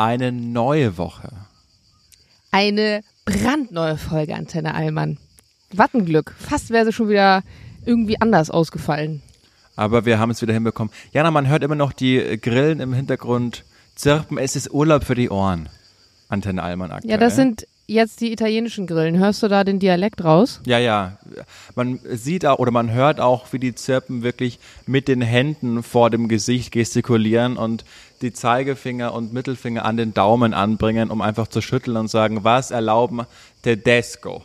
eine neue Woche. Eine brandneue Folge Antenne Allmann. Wattenglück. Fast wäre sie schon wieder irgendwie anders ausgefallen. Aber wir haben es wieder hinbekommen. Jana, man hört immer noch die Grillen im Hintergrund zirpen. Es ist Urlaub für die Ohren. Antenne Allmann aktuell. Ja, das sind jetzt die italienischen Grillen. Hörst du da den Dialekt raus? Ja, ja. Man sieht auch oder man hört auch, wie die Zirpen wirklich mit den Händen vor dem Gesicht gestikulieren und die Zeigefinger und Mittelfinger an den Daumen anbringen, um einfach zu schütteln und sagen, was erlauben Tedesco?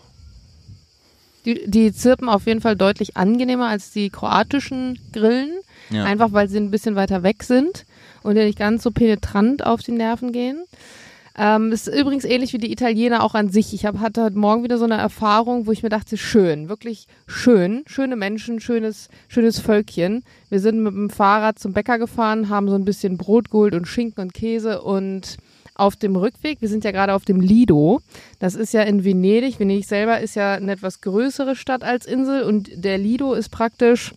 Die, die zirpen auf jeden Fall deutlich angenehmer als die kroatischen Grillen. Ja. Einfach weil sie ein bisschen weiter weg sind und ja nicht ganz so penetrant auf die Nerven gehen. Ähm, ist übrigens ähnlich wie die Italiener auch an sich. Ich hab, hatte heute Morgen wieder so eine Erfahrung, wo ich mir dachte, schön, wirklich schön, schöne Menschen, schönes, schönes Völkchen. Wir sind mit dem Fahrrad zum Bäcker gefahren, haben so ein bisschen Brot geholt und Schinken und Käse und auf dem Rückweg, wir sind ja gerade auf dem Lido, das ist ja in Venedig. Venedig selber ist ja eine etwas größere Stadt als Insel und der Lido ist praktisch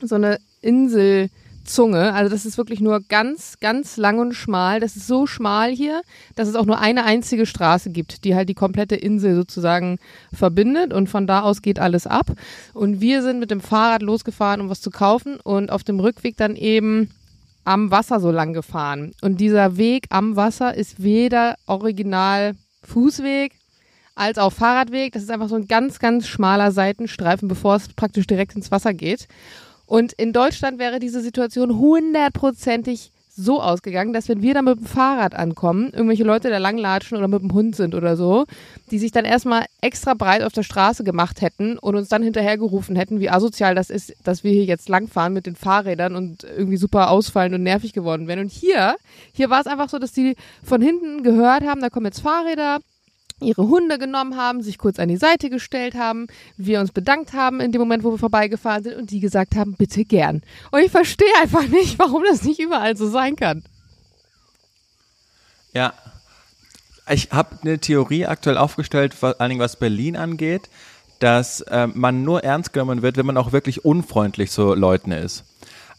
so eine Insel. Zunge. Also das ist wirklich nur ganz, ganz lang und schmal. Das ist so schmal hier, dass es auch nur eine einzige Straße gibt, die halt die komplette Insel sozusagen verbindet und von da aus geht alles ab. Und wir sind mit dem Fahrrad losgefahren, um was zu kaufen und auf dem Rückweg dann eben am Wasser so lang gefahren. Und dieser Weg am Wasser ist weder original Fußweg als auch Fahrradweg. Das ist einfach so ein ganz, ganz schmaler Seitenstreifen, bevor es praktisch direkt ins Wasser geht. Und in Deutschland wäre diese Situation hundertprozentig so ausgegangen, dass wenn wir da mit dem Fahrrad ankommen, irgendwelche Leute da langlatschen oder mit dem Hund sind oder so, die sich dann erstmal extra breit auf der Straße gemacht hätten und uns dann hinterhergerufen hätten, wie asozial das ist, dass wir hier jetzt langfahren mit den Fahrrädern und irgendwie super ausfallen und nervig geworden wären. Und hier, hier war es einfach so, dass die von hinten gehört haben, da kommen jetzt Fahrräder, ihre Hunde genommen haben, sich kurz an die Seite gestellt haben, wir uns bedankt haben in dem Moment, wo wir vorbeigefahren sind und die gesagt haben, bitte gern. Und ich verstehe einfach nicht, warum das nicht überall so sein kann. Ja. Ich habe eine Theorie aktuell aufgestellt, vor allen Dingen was Berlin angeht, dass äh, man nur ernst genommen wird, wenn man auch wirklich unfreundlich zu Leuten ist.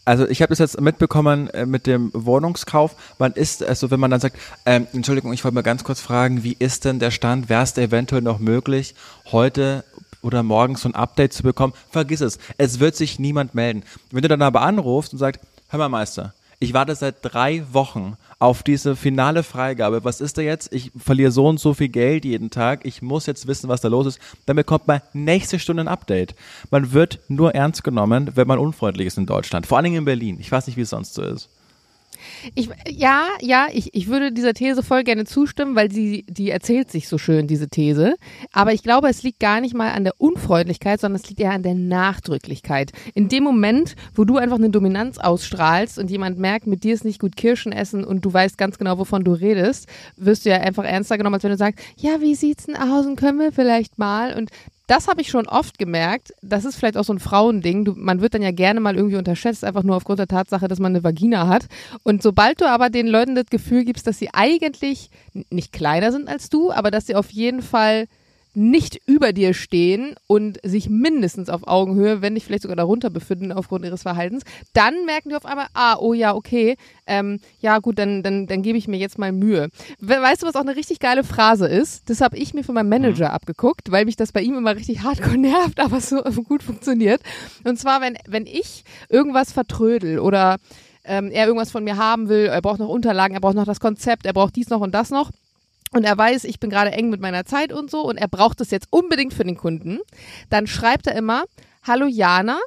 Also ich habe das jetzt mitbekommen äh, mit dem Wohnungskauf. Man ist, also wenn man dann sagt, ähm, Entschuldigung, ich wollte mal ganz kurz fragen, wie ist denn der Stand? Wäre es eventuell noch möglich, heute oder morgen so ein Update zu bekommen? Vergiss es. Es wird sich niemand melden. Wenn du dann aber anrufst und sagst, hör mal Meister, ich warte seit drei Wochen auf diese finale Freigabe. Was ist da jetzt? Ich verliere so und so viel Geld jeden Tag. Ich muss jetzt wissen, was da los ist. Dann bekommt man nächste Stunde ein Update. Man wird nur ernst genommen, wenn man unfreundlich ist in Deutschland. Vor allen Dingen in Berlin. Ich weiß nicht, wie es sonst so ist. Ich, ja, ja, ich, ich würde dieser These voll gerne zustimmen, weil sie, die erzählt sich so schön, diese These. Aber ich glaube, es liegt gar nicht mal an der Unfreundlichkeit, sondern es liegt eher an der Nachdrücklichkeit. In dem Moment, wo du einfach eine Dominanz ausstrahlst und jemand merkt, mit dir ist nicht gut Kirschen essen und du weißt ganz genau, wovon du redest, wirst du ja einfach ernster genommen, als wenn du sagst, ja, wie sieht's denn aus und können wir vielleicht mal? Und das habe ich schon oft gemerkt. Das ist vielleicht auch so ein Frauending. Du, man wird dann ja gerne mal irgendwie unterschätzt, einfach nur aufgrund der Tatsache, dass man eine Vagina hat. Und sobald du aber den Leuten das Gefühl gibst, dass sie eigentlich nicht kleiner sind als du, aber dass sie auf jeden Fall nicht über dir stehen und sich mindestens auf Augenhöhe, wenn nicht vielleicht sogar darunter befinden aufgrund ihres Verhaltens, dann merken die auf einmal, ah, oh ja, okay, ähm, ja gut, dann, dann, dann gebe ich mir jetzt mal Mühe. Weißt du, was auch eine richtig geile Phrase ist? Das habe ich mir von meinem Manager mhm. abgeguckt, weil mich das bei ihm immer richtig hardcore nervt, aber so gut funktioniert. Und zwar, wenn, wenn ich irgendwas vertrödel oder ähm, er irgendwas von mir haben will, er braucht noch Unterlagen, er braucht noch das Konzept, er braucht dies noch und das noch, und er weiß, ich bin gerade eng mit meiner Zeit und so und er braucht es jetzt unbedingt für den Kunden, dann schreibt er immer, Hallo Jana,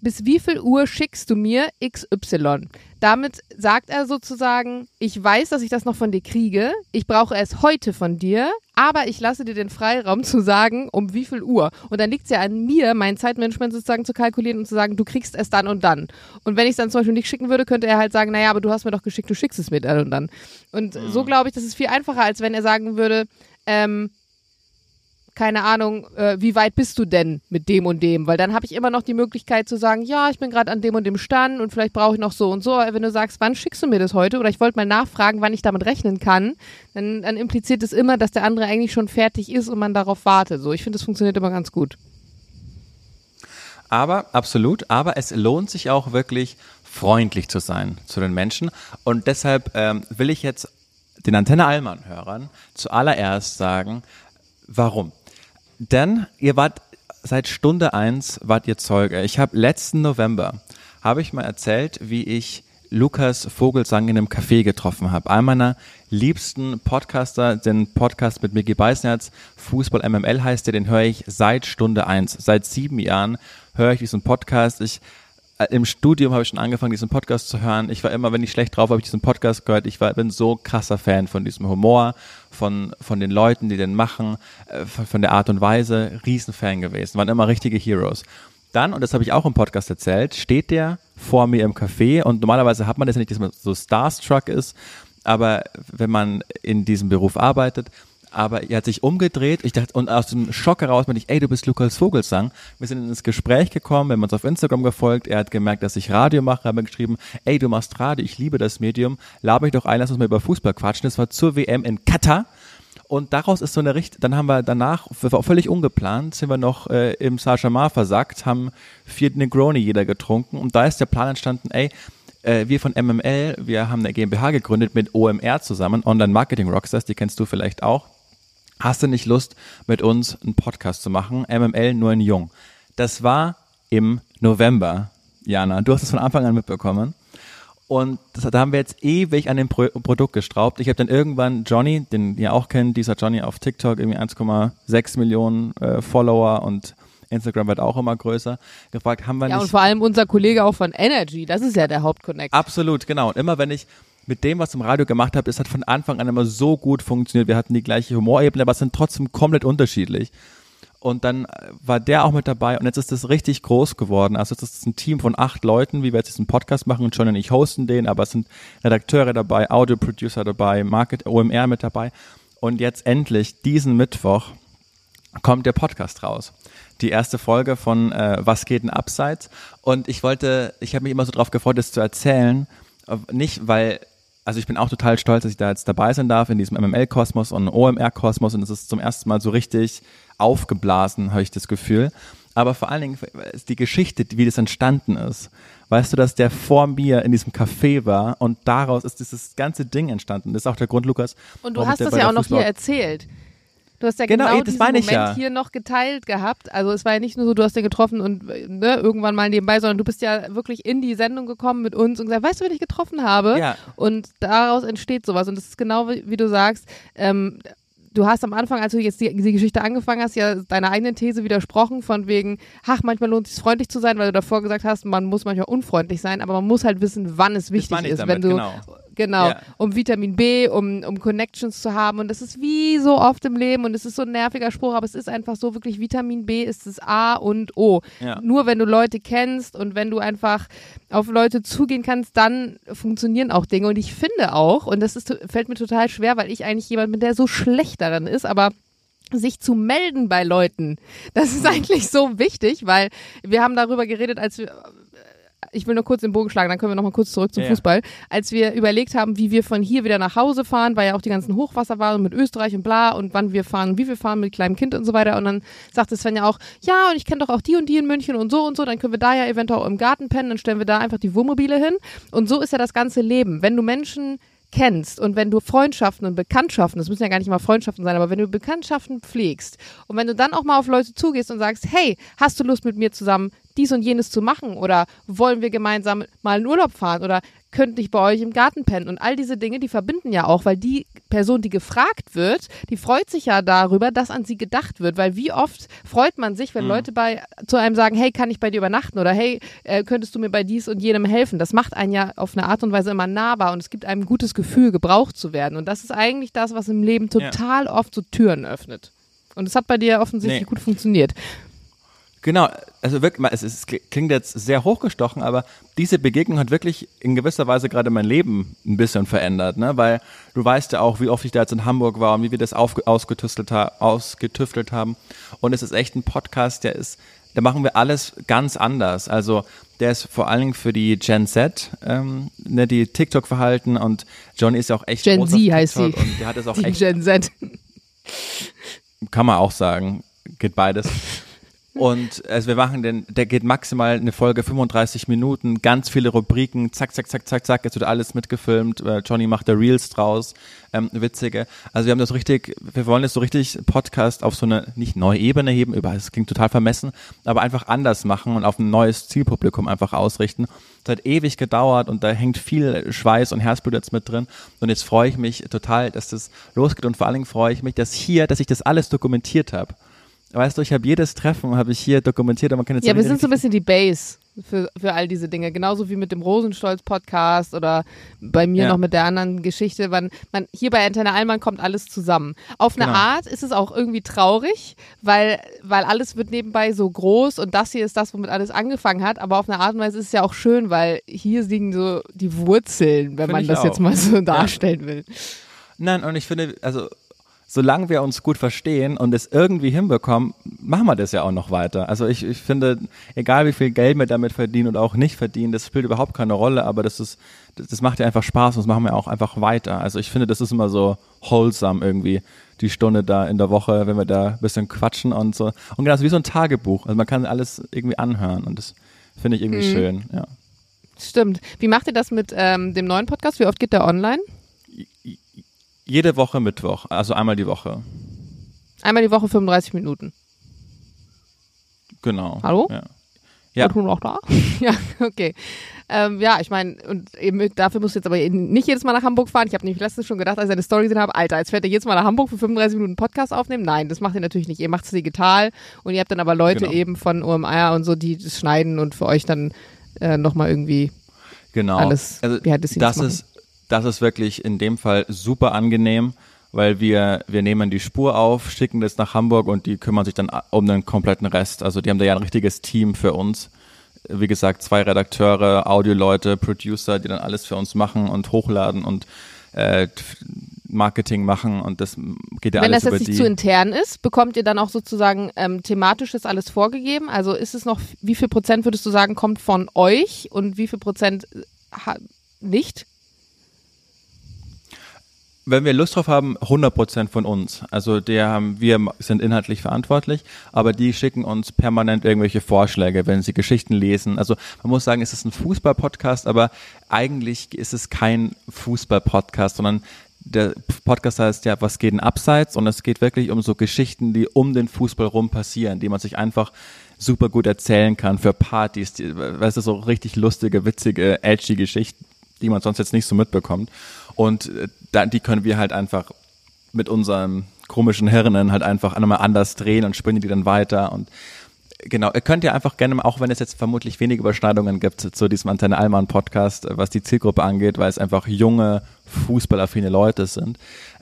bis wie viel Uhr schickst du mir XY? Damit sagt er sozusagen, ich weiß, dass ich das noch von dir kriege, ich brauche es heute von dir, aber ich lasse dir den Freiraum zu sagen, um wie viel Uhr. Und dann liegt es ja an mir, mein Zeitmanagement sozusagen zu kalkulieren und zu sagen, du kriegst es dann und dann. Und wenn ich es dann zum Beispiel nicht schicken würde, könnte er halt sagen, naja, aber du hast mir doch geschickt, du schickst es mir dann und dann. Und mhm. so glaube ich, das ist viel einfacher, als wenn er sagen würde, ähm, keine Ahnung, äh, wie weit bist du denn mit dem und dem? Weil dann habe ich immer noch die Möglichkeit zu sagen, ja, ich bin gerade an dem und dem Stand und vielleicht brauche ich noch so und so. Aber wenn du sagst, wann schickst du mir das heute? Oder ich wollte mal nachfragen, wann ich damit rechnen kann, dann, dann impliziert es immer, dass der andere eigentlich schon fertig ist und man darauf wartet. So, ich finde, das funktioniert immer ganz gut. Aber, absolut, aber es lohnt sich auch wirklich, freundlich zu sein zu den Menschen. Und deshalb ähm, will ich jetzt den Antenne Allmann-Hörern zuallererst sagen, warum. Denn ihr wart seit Stunde eins wart ihr Zeuge. Ich habe letzten November, habe ich mal erzählt, wie ich Lukas Vogelsang in einem Café getroffen habe. Einer meiner liebsten Podcaster, den Podcast mit Micky Beißnerz, Fußball MML heißt der, den höre ich seit Stunde eins. Seit sieben Jahren höre ich diesen Podcast. Ich im Studium habe ich schon angefangen, diesen Podcast zu hören. Ich war immer, wenn ich schlecht drauf, habe ich diesen Podcast gehört. Ich war, bin so krasser Fan von diesem Humor, von, von den Leuten, die den machen, äh, von, von der Art und Weise. Riesenfan gewesen. Waren immer richtige Heroes. Dann, und das habe ich auch im Podcast erzählt, steht der vor mir im Café und normalerweise hat man das ja nicht, dass man so Starstruck ist, aber wenn man in diesem Beruf arbeitet, aber er hat sich umgedreht, ich dachte, und aus dem Schock heraus meinte ich, ey, du bist Lukas Vogelsang. Wir sind ins Gespräch gekommen, wir haben uns auf Instagram gefolgt, er hat gemerkt, dass ich Radio mache, habe geschrieben, ey, du machst Radio, ich liebe das Medium, labe mich doch ein, lass uns mal über Fußball quatschen. Das war zur WM in Katar. Und daraus ist so eine Richt, dann haben wir danach, völlig ungeplant, sind wir noch äh, im Saint-Germain versackt, haben vier Negroni jeder getrunken und da ist der Plan entstanden, ey, äh, wir von MML, wir haben eine GmbH gegründet mit OMR zusammen, Online Marketing Rockstars, die kennst du vielleicht auch. Hast du nicht Lust, mit uns einen Podcast zu machen? MML nur in Jung. Das war im November, Jana. Du hast es von Anfang an mitbekommen. Und das, da haben wir jetzt ewig an dem Pro Produkt gestraubt. Ich habe dann irgendwann Johnny, den ihr auch kennt, dieser Johnny auf TikTok, irgendwie 1,6 Millionen äh, Follower und Instagram wird auch immer größer, gefragt, haben wir ja, nicht... Ja, und vor allem unser Kollege auch von Energy, das ist ja der Hauptconnect. Absolut, genau. Und immer wenn ich mit dem, was im Radio gemacht habe, es hat von Anfang an immer so gut funktioniert. Wir hatten die gleiche Humorebene, aber sind trotzdem komplett unterschiedlich. Und dann war der auch mit dabei und jetzt ist das richtig groß geworden. Also es ist ein Team von acht Leuten, wie wir jetzt diesen Podcast machen. Und John und ich hosten den, aber es sind Redakteure dabei, Audio-Producer dabei, Market, OMR mit dabei. Und jetzt endlich, diesen Mittwoch, kommt der Podcast raus. Die erste Folge von äh, Was geht denn abseits? Und ich wollte, ich habe mich immer so drauf gefreut, das zu erzählen. Nicht, weil also ich bin auch total stolz, dass ich da jetzt dabei sein darf in diesem MML-Kosmos und OMR-Kosmos und es ist zum ersten Mal so richtig aufgeblasen, habe ich das Gefühl. Aber vor allen Dingen ist die Geschichte, wie das entstanden ist. Weißt du, dass der vor mir in diesem Café war und daraus ist dieses ganze Ding entstanden. Das ist auch der Grund, Lukas. Und du hast das ja auch noch hier erzählt. Du hast ja genau, genau diesen Moment ja. hier noch geteilt gehabt. Also es war ja nicht nur so, du hast den getroffen und ne, irgendwann mal nebenbei, sondern du bist ja wirklich in die Sendung gekommen mit uns und gesagt, weißt du, wen ich getroffen habe? Ja. Und daraus entsteht sowas. Und das ist genau wie, wie du sagst, ähm, du hast am Anfang, als du jetzt die, die, Geschichte angefangen hast, ja deiner eigenen These widersprochen, von wegen, ach, manchmal lohnt es sich freundlich zu sein, weil du davor gesagt hast, man muss manchmal unfreundlich sein, aber man muss halt wissen, wann es wichtig ist. Damit, wenn du, genau. Genau, Ja. um Vitamin B, um, um Connections zu haben. Und das ist wie so oft im Leben und es ist so ein nerviger Spruch, aber es ist einfach so wirklich, Vitamin B ist das A und O. Ja. Nur wenn du Leute kennst und wenn du einfach auf Leute zugehen kannst, dann funktionieren auch Dinge. Und ich finde auch, und das ist, fällt mir total schwer, weil ich eigentlich jemand bin, der so schlecht darin ist, aber sich zu melden bei Leuten. Das ist eigentlich so wichtig, weil wir haben darüber geredet, als wir ich will nur kurz den Bogen schlagen, dann können wir noch mal kurz zurück zum Ja. Fußball. Als wir überlegt haben, wie wir von hier wieder nach Hause fahren, weil ja auch die ganzen Hochwasser waren mit Österreich und bla und wann wir fahren, wie wir fahren mit kleinem Kind und so weiter. Und dann sagte Sven ja auch, ja, und ich kenne doch auch die und die in München und so und so, dann können wir da ja eventuell auch im Garten pennen, dann stellen wir da einfach die Wohnmobile hin. Und so ist ja das ganze Leben. Wenn du Menschen kennst und wenn du Freundschaften und Bekanntschaften, das müssen ja gar nicht mal Freundschaften sein, aber wenn du Bekanntschaften pflegst und wenn du dann auch mal auf Leute zugehst und sagst, hey, hast du Lust mit mir zusammen dies und jenes zu machen oder wollen wir gemeinsam mal in Urlaub fahren oder könnte ich bei euch im Garten pennen und all diese Dinge, die verbinden ja auch, weil die Person, die gefragt wird, die freut sich ja darüber, dass an sie gedacht wird, weil wie oft freut man sich, wenn Leute bei zu einem sagen, hey, kann ich bei dir übernachten oder hey, äh, könntest du mir bei dies und jenem helfen? Das macht einen ja auf eine Art und Weise immer nahbar und es gibt einem ein gutes Gefühl, gebraucht zu werden und das ist eigentlich das, was im Leben total oft so Türen öffnet. Und es hat bei dir offensichtlich Nee. gut funktioniert. Genau, also wirklich, es, ist, es klingt jetzt sehr hochgestochen, aber diese Begegnung hat wirklich in gewisser Weise gerade mein Leben ein bisschen verändert, ne? Weil du weißt ja auch, wie oft ich da jetzt in Hamburg war und wie wir das auf, ausgetüftelt, ausgetüftelt haben. Und es ist echt ein Podcast, der ist, da machen wir alles ganz anders. Also der ist vor allen Dingen für die Gen Z, ähm, ne, die TikTok-Verhalten und Johnny ist ja auch echt Gen Z heißt sie. Und der hat es auch Die echt Gen Z. kann man auch sagen, geht beides. Und also wir machen den, der geht maximal eine Folge 35 Minuten, ganz viele Rubriken, zack, zack, zack, zack, zack, jetzt wird alles mitgefilmt. Johnny macht da Reels draus, ähm, witzige. Also wir haben das richtig, wir wollen jetzt so richtig Podcast auf so eine nicht neue Ebene heben, über, es klingt total vermessen, aber einfach anders machen und auf ein neues Zielpublikum einfach ausrichten. Das hat ewig gedauert und da hängt viel Schweiß und Herzblut jetzt mit drin. Und jetzt freue ich mich total, dass das losgeht und vor allen Dingen freue ich mich, dass hier, dass ich das alles dokumentiert habe. Weißt du, ich habe jedes Treffen habe ich hier dokumentiert, aber man kann jetzt Ja, wir sind so ein bisschen die Base für, für all diese Dinge. Genauso wie mit dem Rosenstolz-Podcast oder bei mir Ja. noch mit der anderen Geschichte. Man, man, hier bei Antenne Allmann kommt alles zusammen. Auf eine Genau. Art ist es auch irgendwie traurig, weil, weil alles wird nebenbei so groß und das hier ist das, womit alles angefangen hat. Aber auf eine Art und Weise ist es ja auch schön, weil hier liegen so die Wurzeln, wenn Find man das auch. jetzt mal so darstellen will. Nein, und ich finde, also solange wir uns gut verstehen und es irgendwie hinbekommen, machen wir das ja auch noch weiter. Also ich, ich finde, egal wie viel Geld wir damit verdienen oder auch nicht verdienen, das spielt überhaupt keine Rolle, aber das ist, das, macht ja einfach Spaß und das machen wir auch einfach weiter. Also ich finde, das ist immer so wholesome irgendwie, die Stunde da in der Woche, wenn wir da ein bisschen quatschen und so. Und genau, so wie so ein Tagebuch. Also man kann alles irgendwie anhören und das finde ich irgendwie schön, ja. Stimmt. Wie macht ihr das mit ähm, dem neuen Podcast? Wie oft geht der online? Jede Woche Mittwoch, also einmal die Woche. Einmal die Woche 35 Minuten. Genau. Hallo? Ja. Ja. Und du noch da? ja, okay. Ähm, ja, ich meine, und eben dafür musst du jetzt aber nicht jedes Mal nach Hamburg fahren. Ich habe nämlich letztens schon gedacht, als ich eine Story gesehen habe, Alter, jetzt fährt ihr jedes Mal nach Hamburg für 35 Minuten Podcast aufnehmen. Nein, das macht ihr natürlich nicht. Ihr macht es digital und ihr habt dann aber Leute Genau. eben von OMR und so, die das schneiden und für euch dann äh, nochmal irgendwie Genau. alles also das machen. ist, das ist wirklich in dem Fall super angenehm, weil wir, wir nehmen die Spur auf, schicken das nach Hamburg und die kümmern sich dann um den kompletten Rest. Also die haben da ja ein richtiges Team für uns. Wie gesagt, zwei Redakteure, Audioleute, Producer, die dann alles für uns machen und hochladen und äh, Marketing machen und das geht ja Wenn alles das über jetzt nicht zu intern ist, bekommt ihr dann auch sozusagen ähm, thematisch das alles vorgegeben? Also ist es noch, wie viel Prozent würdest du sagen, kommt von euch und wie viel Prozent äh, nicht? Wenn wir Lust drauf haben, 100% von uns. Also der haben, wir sind inhaltlich verantwortlich, aber die schicken uns permanent irgendwelche Vorschläge, wenn sie Geschichten lesen. Also man muss sagen, es ist ein Fußball-Podcast, aber eigentlich ist es kein Fußball-Podcast, sondern der Podcast heißt ja, was geht denn abseits? Und es geht wirklich um so Geschichten, die um den Fußball rum passieren, die man sich einfach super gut erzählen kann für Partys, die, weißt du, so richtig lustige, witzige, edgy Geschichten, die man sonst jetzt nicht so mitbekommt. Und äh, da, die können wir halt einfach mit unseren komischen Hirnen halt einfach einmal anders drehen und spinnen die dann weiter und Genau, ihr könnt ja einfach gerne, auch wenn es jetzt vermutlich wenige Überschneidungen gibt zu diesem Antenne Allmann Podcast, äh, was die Zielgruppe angeht, weil es einfach junge, fußballaffine Leute sind.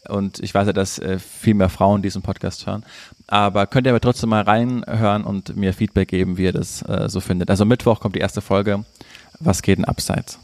Und ich weiß ja, dass äh, viel mehr Frauen diesen Podcast hören. Aber könnt ihr aber trotzdem mal reinhören und mir Feedback geben, wie ihr das äh, so findet. Also Mittwoch kommt die erste Folge. Was geht denn abseits?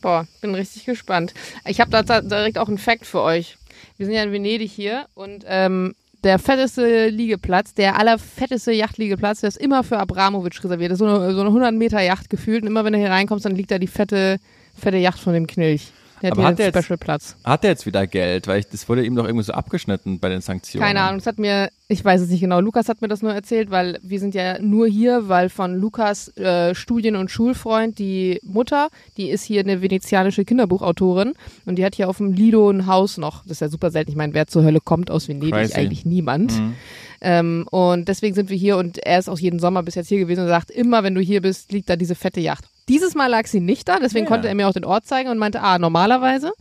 Boah, bin richtig gespannt. Ich habe da direkt auch einen Fact für euch. Wir sind ja in Venedig hier und ähm, der fetteste Liegeplatz, der allerfetteste Yachtliegeplatz, der ist immer für Abramovic reserviert. Das ist so eine, so eine 100 Meter Yacht gefühlt. Und immer wenn du hier reinkommst, dann liegt da die fette, fette Yacht von dem Knilch. Der hat hat der jetzt-. Hat er jetzt wieder Geld? Weil ich, das wurde ihm doch irgendwie so abgeschnitten bei den Sanktionen. Keine Ahnung, das hat mir, ich weiß es nicht genau, Lukas hat mir das nur erzählt, weil wir sind ja nur hier, weil von Lukas äh, Studien- und Schulfreund, die Mutter, die ist hier eine venezianische Kinderbuchautorin und die hat hier auf dem Lido ein Haus noch. Das ist ja super selten. Ich meine, wer zur Hölle kommt aus Venedig? Crazy. Eigentlich niemand. Mhm. Ähm, und deswegen sind wir hier und er ist auch jeden Sommer bis jetzt hier gewesen und sagt, immer wenn du hier bist, liegt da diese fette Yacht. Dieses Mal lag sie nicht da, deswegen Ja. konnte er mir auch den Ort zeigen und meinte, ah, normalerweise.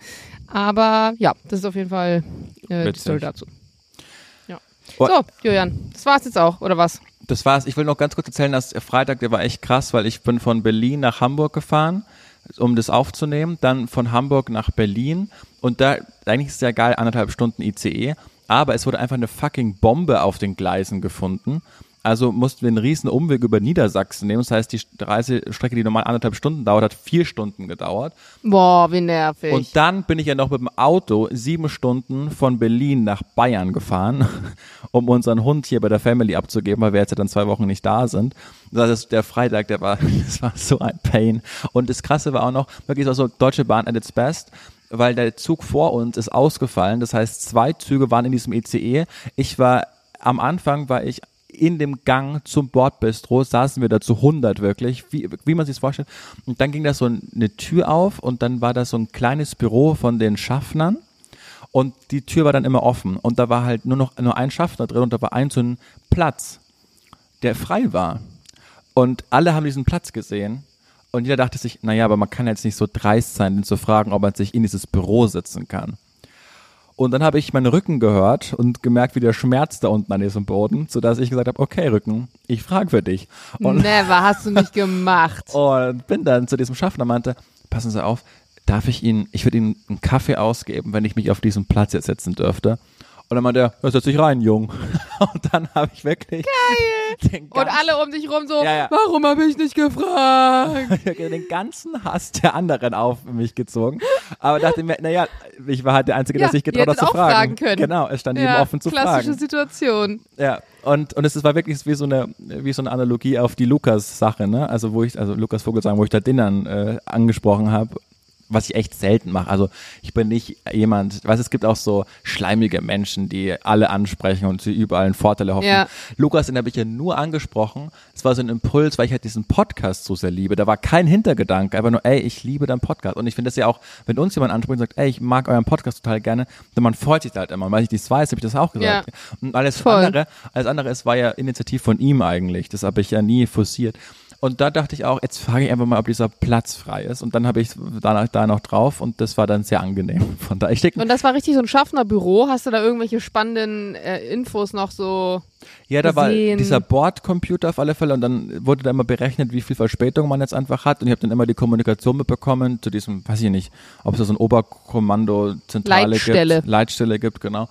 Aber ja, das ist auf jeden Fall äh, die. Story dazu. Ja. Oh. So, Julian, das war's jetzt auch, oder was? Das war's. Ich will noch ganz kurz erzählen, dass Freitag, der war echt krass, weil ich bin von Berlin nach Hamburg gefahren, um das aufzunehmen, dann von Hamburg nach Berlin und da, eigentlich ist es ja geil, anderthalb Stunden ICE, aber es wurde einfach eine fucking Bombe auf den Gleisen gefunden. Also mussten wir einen riesen Umweg über Niedersachsen nehmen. Das heißt, die Reisestrecke, die normal anderthalb Stunden dauert, hat vier Stunden gedauert. Boah, wie nervig. Und dann bin ich ja noch mit dem Auto sieben Stunden von Berlin nach Bayern gefahren, um unseren Hund hier bei der Family abzugeben, weil wir jetzt ja dann zwei Wochen nicht da sind. Das ist der Freitag, der war, das war so ein Pain. Und das Krasse war auch noch, wirklich so, so Deutsche Bahn at its best, weil der Zug vor uns ist ausgefallen. Das heißt, zwei Züge waren in diesem ECE. Ich war, am Anfang war ich in dem Gang zum Bordbistro saßen wir da zu 100 wirklich, wie, wie man sich vorstellt. Und dann ging da so eine Tür auf und dann war da so ein kleines Büro von den Schaffnern und die Tür war dann immer offen und da war halt nur noch nur ein Schaffner drin und da war ein so ein Platz, der frei war. Und alle haben diesen Platz gesehen und jeder dachte sich, naja, aber man kann jetzt nicht so dreist sein, den zu fragen, ob man sich in dieses Büro setzen kann. Und dann habe ich meinen Rücken gehört und gemerkt, wie der Schmerz da unten an diesem Boden, sodass ich gesagt habe, okay, Rücken, ich frage für dich. Und, Never, hast du nicht gemacht. und bin dann zu diesem Schaffner und meinte, passen Sie auf, darf ich Ihnen, ich würde Ihnen einen Kaffee ausgeben, wenn ich mich auf diesen Platz jetzt setzen dürfte. Und dann meinte er, ja, setz dich rein, Jung. Und dann habe ich wirklich den Und alle um dich rum so, Ja, ja. warum habe ich nicht gefragt? den ganzen Hass der anderen auf mich gezogen. Aber dachte mir, naja, ich war halt der Einzige, der sich getraut hat zu auch fragen. fragen können. Genau, es stand ihm Ja, offen zu klassische fragen. Situation. Ja, und, und es war wirklich wie so eine, wie so eine Analogie auf die Lukas-Sache, ne? Also wo ich, also Lukas Vogelsang, wo ich da Dinnern äh, angesprochen habe, was ich echt selten mache. Also ich bin nicht jemand, weiß es gibt auch so schleimige Menschen, die alle ansprechen und sie überall einen Vorteil erhoffen. Ja. Lukas, den habe ich ja nur angesprochen. Es war so ein Impuls, weil ich halt diesen Podcast so sehr liebe. Da war kein Hintergedanke, einfach nur, ey, ich liebe deinen Podcast. Und ich finde das ja auch, wenn uns jemand anspricht und sagt, ey, ich mag euren Podcast total gerne, dann man freut sich halt immer. Und weil ich das weiß, habe ich das auch gesagt. Und alles Voll. andere, alles andere, es war ja Initiativ von ihm eigentlich. Das habe ich ja nie forciert. Und da dachte ich auch, jetzt frage ich einfach mal, ob dieser Platz frei ist. Und dann habe ich danach da noch drauf und das war dann sehr angenehm. Von da ich denke, Und das war richtig so ein Schaffnerbüro. Hast du da irgendwelche spannenden äh, Infos noch so? Ja, da war gesehen. dieser Bordcomputer auf alle Fälle und dann wurde da immer berechnet, wie viel Verspätung man jetzt einfach hat und ich habe dann immer die Kommunikation mitbekommen zu diesem, weiß ich nicht, ob es da so ein Oberkommando Zentrale Leitstelle. gibt, Leitstelle gibt, genau.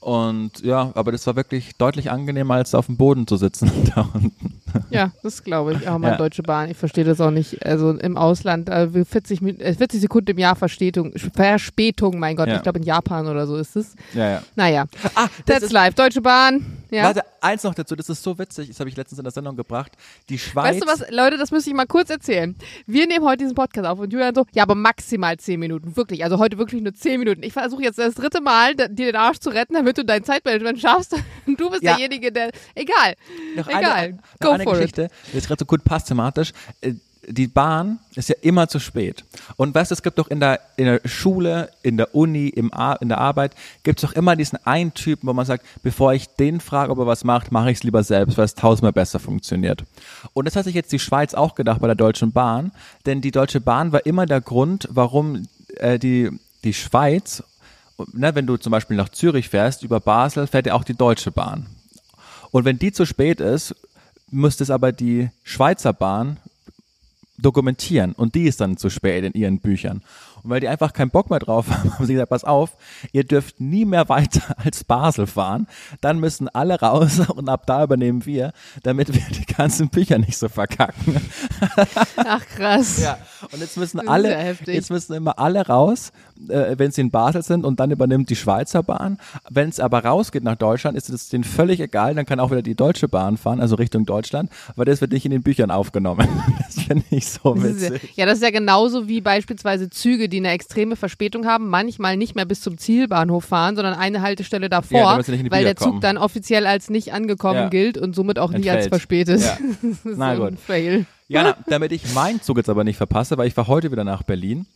Und ja, aber das war wirklich deutlich angenehmer, als auf dem Boden zu sitzen da unten. Ja, das glaube ich. Oh, meine Ja. Deutsche Bahn. Ich verstehe das auch nicht. Also im Ausland, äh, 40, Min- äh, 40 Sekunden im Jahr Verspätung, Verspätung, mein Gott. Ja. Ich glaube in Japan oder so ist es. Ja, ja. Naja, Ah, that's live. Deutsche Bahn. Ja. Warte, eins noch dazu, das ist so witzig, das habe ich letztens in der Sendung gebracht. Die Schweiz. Weißt du was, Leute, das müsste ich mal kurz erzählen. Wir nehmen heute diesen Podcast auf und Julian so, ja, aber maximal 10 Minuten, wirklich. Also heute wirklich nur 10 Minuten. Ich versuche jetzt das dritte Mal, dir den Arsch zu retten, damit du dein Zeitmanagement schaffst. Und du bist Ja. derjenige, der, egal, noch egal, eine, go noch eine for it. Geschichte, die jetzt gerade so gut passt thematisch. Die Bahn ist ja immer zu spät. Und weißt du, es gibt doch in der, in der Schule, in der Uni, im Ar in der Arbeit, gibt es doch immer diesen einen Typen, wo man sagt, bevor ich den frage, ob er was macht, mache ich es lieber selbst, weil es tausendmal besser funktioniert. Und das hat sich jetzt die Schweiz auch gedacht bei der Deutschen Bahn, denn die Deutsche Bahn war immer der Grund, warum äh, die, die Schweiz, ne, wenn du zum Beispiel nach Zürich fährst, über Basel fährt ja auch die Deutsche Bahn. Und wenn die zu spät ist, müsste es aber die Schweizer Bahn dokumentieren und die ist dann zu spät in ihren Büchern. Und weil die einfach keinen Bock mehr drauf haben, haben sie gesagt, pass auf, ihr dürft nie mehr weiter als Basel fahren, dann müssen alle raus und ab da übernehmen wir, damit wir die ganzen Bücher nicht so verkacken. Ach krass. Ja, und jetzt müssen alle, jetzt müssen immer alle raus, äh, wenn sie in Basel sind und dann übernimmt die Schweizer Bahn. Wenn es aber rausgeht nach Deutschland, ist es denen völlig egal, dann kann auch wieder die Deutsche Bahn fahren, also Richtung Deutschland, weil das wird nicht in den Büchern aufgenommen. Das finde ich so ist ja- witzig. Ja, das ist ja genauso wie beispielsweise Züge, die eine extreme Verspätung haben, manchmal nicht mehr bis zum Zielbahnhof fahren, sondern eine Haltestelle davor, Ja, weil der Zug kommen. dann offiziell als nicht angekommen Ja. gilt und somit auch nicht als Entfällt. verspätet. Ja. Das ist Na so ein gut. Fail. Jana, damit ich meinen Zug jetzt aber nicht verpasse, weil ich fahre heute wieder nach Berlin,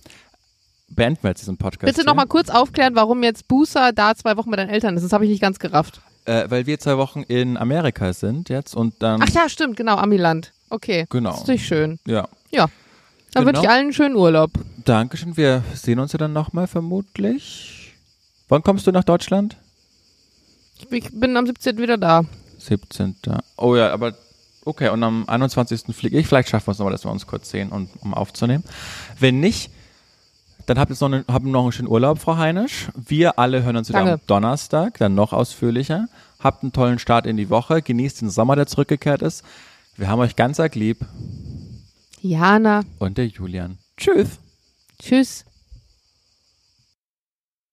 beenden wir jetzt diesen Podcast. Bitte nochmal kurz aufklären, warum jetzt Bußer da zwei Wochen mit deinen Eltern ist. Das habe ich nicht ganz gerafft. Äh, weil wir zwei Wochen in Amerika sind jetzt und dann, Ach ja, stimmt, genau, Amiland. Okay. Genau. Das ist natürlich schön. ja, Ja. Dann wünsche ich Genau. allen einen schönen Urlaub. Dankeschön. Wir sehen uns ja dann nochmal vermutlich. Wann kommst du nach Deutschland? Ich bin am 17. wieder da. 17. Oh ja, aber okay. Und am 21. fliege ich. Vielleicht schaffen wir es nochmal, dass wir uns kurz sehen, und, um aufzunehmen. Wenn nicht, dann habt ihr noch, habt noch einen schönen Urlaub, Frau Heinisch. Wir alle hören uns wieder Danke. am Donnerstag, dann noch ausführlicher. Habt einen tollen Start in die Woche. Genießt den Sommer, der zurückgekehrt ist. Wir haben euch ganz arg lieb. Jana. Und der Julian. Tschüss. Tschüss.